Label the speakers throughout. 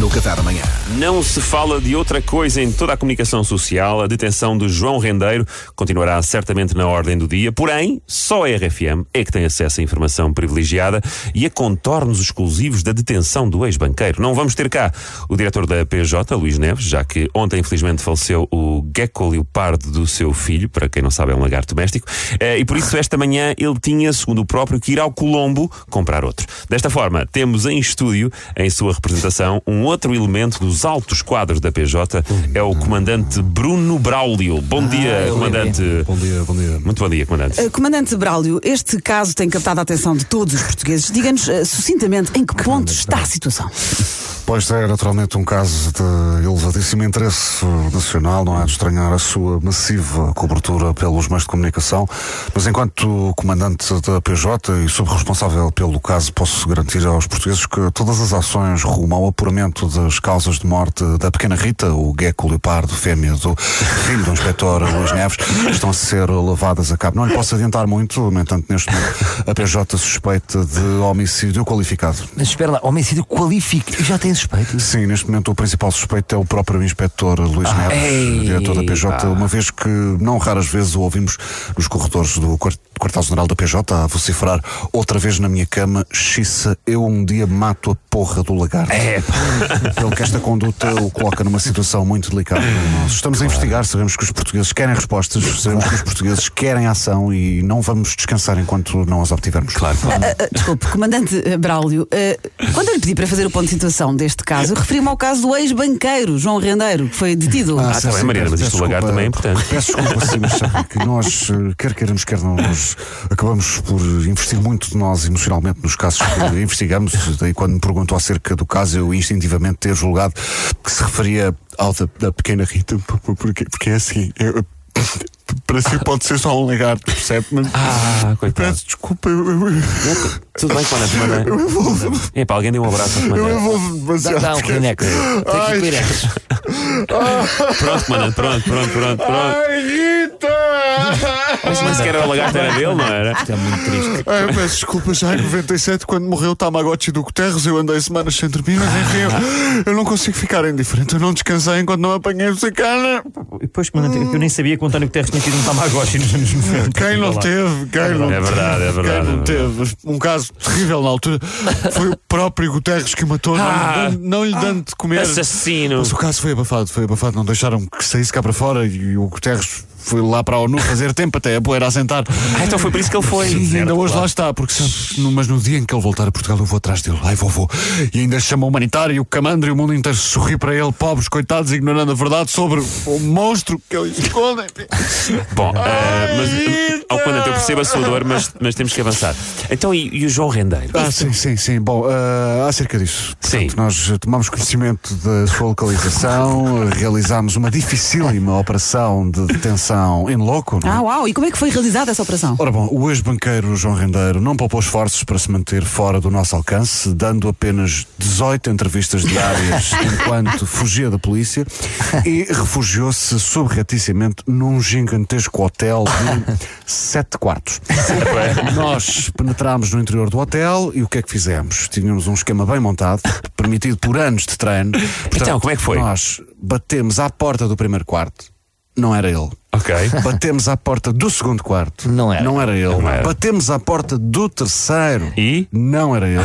Speaker 1: no Café da Manhã.
Speaker 2: Não se fala de outra coisa em toda a comunicação social. A detenção de João Rendeiro continuará certamente na ordem do dia. Porém, só a RFM é que tem acesso à informação privilegiada e a contornos exclusivos da detenção do ex-banqueiro. Não vamos ter cá o diretor da PJ, Luís Neves, já que ontem, infelizmente, faleceu o gecko leopardo do seu filho, para quem não sabe, é um lagarto doméstico, eh, e por isso esta manhã ele tinha, segundo o próprio, que ir ao Colombo comprar outro. Desta forma, temos em estúdio, em sua representação, um outro elemento dos altos quadros da PJ, é o comandante Bruno Braulio. Bom dia, comandante.
Speaker 3: Bom dia, bom dia.
Speaker 2: Muito bom dia, comandante.
Speaker 4: Uh, Comandante Braulio, este caso tem captado a atenção de todos os portugueses. Diga-nos uh, sucintamente em que ponto está a situação.
Speaker 3: Pois é, naturalmente um caso de elevadíssimo interesse nacional, não é de estranhar a sua massiva cobertura pelos meios de comunicação, mas enquanto comandante da PJ e subresponsável pelo caso, posso garantir aos portugueses que todas as ações rumo ao apuramento das causas de morte da pequena Rita, o gecko leopardo fêmea do filho do inspetor Luís Neves, estão a ser levadas a cabo. Não lhe posso adiantar muito, no entanto, neste momento, a PJ suspeita de homicídio qualificado.
Speaker 5: Mas espera lá, homicídio qualifica. Já tem suspeito?
Speaker 3: Sim, neste momento o principal suspeito é o próprio inspetor Luís Neves,
Speaker 5: ei,
Speaker 3: diretor da PJ, uma vez que não raras vezes o ouvimos nos corredores do quart- quartel-general da PJ a vociferar outra vez na minha cama, xissa, eu um dia mato a porra do lagarto.
Speaker 5: É,
Speaker 3: Pelo que esta conduta o coloca numa situação muito delicada. Nós estamos a investigar, sabemos que os portugueses querem respostas, sabemos que os portugueses querem ação e não vamos descansar enquanto não as obtivermos. Claro.
Speaker 4: Uh, uh, desculpe, Comandante Braulio, uh, quando eu lhe pedi para fazer o ponto de situação deste caso, eu referi-me ao caso do ex-banqueiro, João Rendeiro, que foi detido.
Speaker 2: Ah, tá bem, Mariana, mas isto do lagarto também é importante.
Speaker 3: Peço desculpa, sim, mas sabe que nós, quer queiramos, quer não, nós acabamos por investir muito de nós emocionalmente nos casos que investigamos. Daí, quando me perguntou acerca do caso, eu instintivamente ter julgado que se referia ao da, da pequena Rita, porque, porque é assim. eu- para si pode ser só um lagarto, percebe? Mas
Speaker 2: Ah, coitado.
Speaker 3: peço desculpa, eu, eu, eu,
Speaker 2: Tudo bem, comandante, comandante.
Speaker 3: eu envolvo-me,
Speaker 2: É para alguém dê um abraço ao
Speaker 3: eu
Speaker 2: comandante.
Speaker 3: envolvo-me
Speaker 5: dá,
Speaker 3: demasiado.
Speaker 5: dá um Kleenex. Tem que Kleenex.
Speaker 2: Pronto, comandante, pronto, pronto, pronto, pronto.
Speaker 3: Ai,
Speaker 2: Mas nem sequer era o lagarto, era dele, não era?
Speaker 5: Isto é muito triste.
Speaker 3: Ah, eu peço desculpa, já em 97, quando morreu o Tamagotchi do Guterres, eu andei semanas sem dormir, mas enfim, eu, eu não consigo ficar indiferente. Eu não descansei enquanto não apanhei o sacana.
Speaker 6: Depois, comandante, eu nem sabia que o António Guterres tinha tido um Tamagotchi nos anos 90.
Speaker 3: Quem não teve, quem não
Speaker 2: É verdade, é verdade,
Speaker 3: Quem não
Speaker 2: é
Speaker 3: teve. Um caso terrível na altura foi o próprio Guterres que o matou, não lhe
Speaker 2: Ah.
Speaker 3: dando- não lhe dando de comer.
Speaker 2: Assassino.
Speaker 3: Mas o caso foi abafado, foi abafado, não deixaram que saísse cá para fora e o Guterres foi lá para a ONU fazer tempo até a poeira a sentar.
Speaker 2: Ah, então foi por isso que ele foi.
Speaker 3: E ainda hoje lá está, porque mas no dia em que ele voltar a Portugal eu vou atrás dele. Ai, vovô. E ainda chama o humanitário, o camandro e o mundo inteiro sorri para ele, pobres, coitados, ignorando a verdade sobre o monstro que eles escondem.
Speaker 2: Bom, eh, mas ao comandante eu percebo a sua dor, mas, mas temos que avançar. Então, e, e o João Rendeiro?
Speaker 3: Ah, sim, sim, sim. Bom, ah, acerca disso.
Speaker 2: Sim.
Speaker 3: Portanto, nós eh, tomamos conhecimento da sua localização, eh, realizámos uma dificílima operação de detenção em loco. não é?
Speaker 4: Ah, uau! E como é que foi realizada essa operação?
Speaker 3: Ora bom, o ex-banqueiro João Rendeiro não poupou esforços para se manter fora do nosso alcance, dando apenas 18 entrevistas diárias enquanto fugia da polícia e refugiou-se subrepticiamente num gigantesco hotel de sete quartos. Nós penetrámos no interior do hotel e o que é que fizemos? Tínhamos um esquema bem montado, permitido por anos de treino.
Speaker 2: Então, como é que foi?
Speaker 3: Nós batemos à porta do primeiro quarto, não era ele.
Speaker 2: Ok.
Speaker 3: Batemos à porta do segundo quarto.
Speaker 5: Não era.
Speaker 3: Não era ele.
Speaker 2: Não era.
Speaker 3: Batemos à porta do terceiro.
Speaker 2: E?
Speaker 3: Não era ele.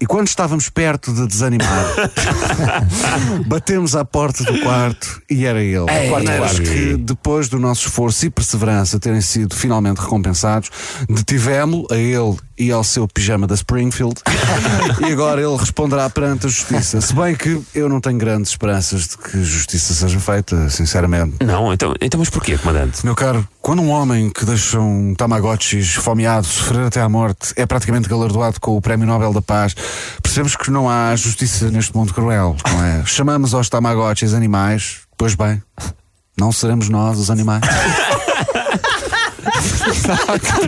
Speaker 3: E quando estávamos perto de desanimar, batemos à porta do quarto e era ele.
Speaker 5: Ei,
Speaker 3: maneiras
Speaker 2: quarto.
Speaker 3: que, depois do nosso esforço e perseverança terem sido finalmente recompensados, detivemos-lo a ele e ao seu pijama da Springfield. e agora ele responderá perante a justiça. Se bem que eu não tenho grandes esperanças de que justiça seja feita, sinceramente.
Speaker 2: Não, então, então mas porquê, comandante?
Speaker 3: Meu caro, quando um homem que deixa um Tamagotchi esfomeado sofrer até à morte é praticamente galardoado com o Prémio Nobel da Paz, percebemos que não há justiça neste mundo cruel, não é? Chamamos aos Tamagotchis animais, pois bem, não seremos nós os animais.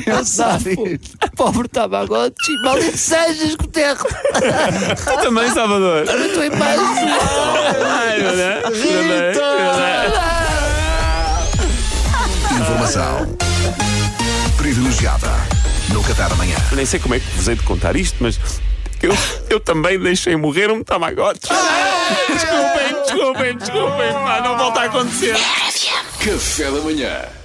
Speaker 3: Pensar nisto.
Speaker 5: Pobre Tamagotchi, maldito sejas, Guterres.
Speaker 2: Tu também, Salvador.
Speaker 5: Eu estou em paz.
Speaker 2: Ai, meu Deus.
Speaker 1: Informação Privilegiada no Café da Manhã.
Speaker 2: Eu nem sei como é que vos hei de contar isto, mas eu, eu também deixei morrer um Tamagotchi. Desculpem, desculpem, desculpem. Pá, não volta a acontecer.
Speaker 1: Café da Manhã.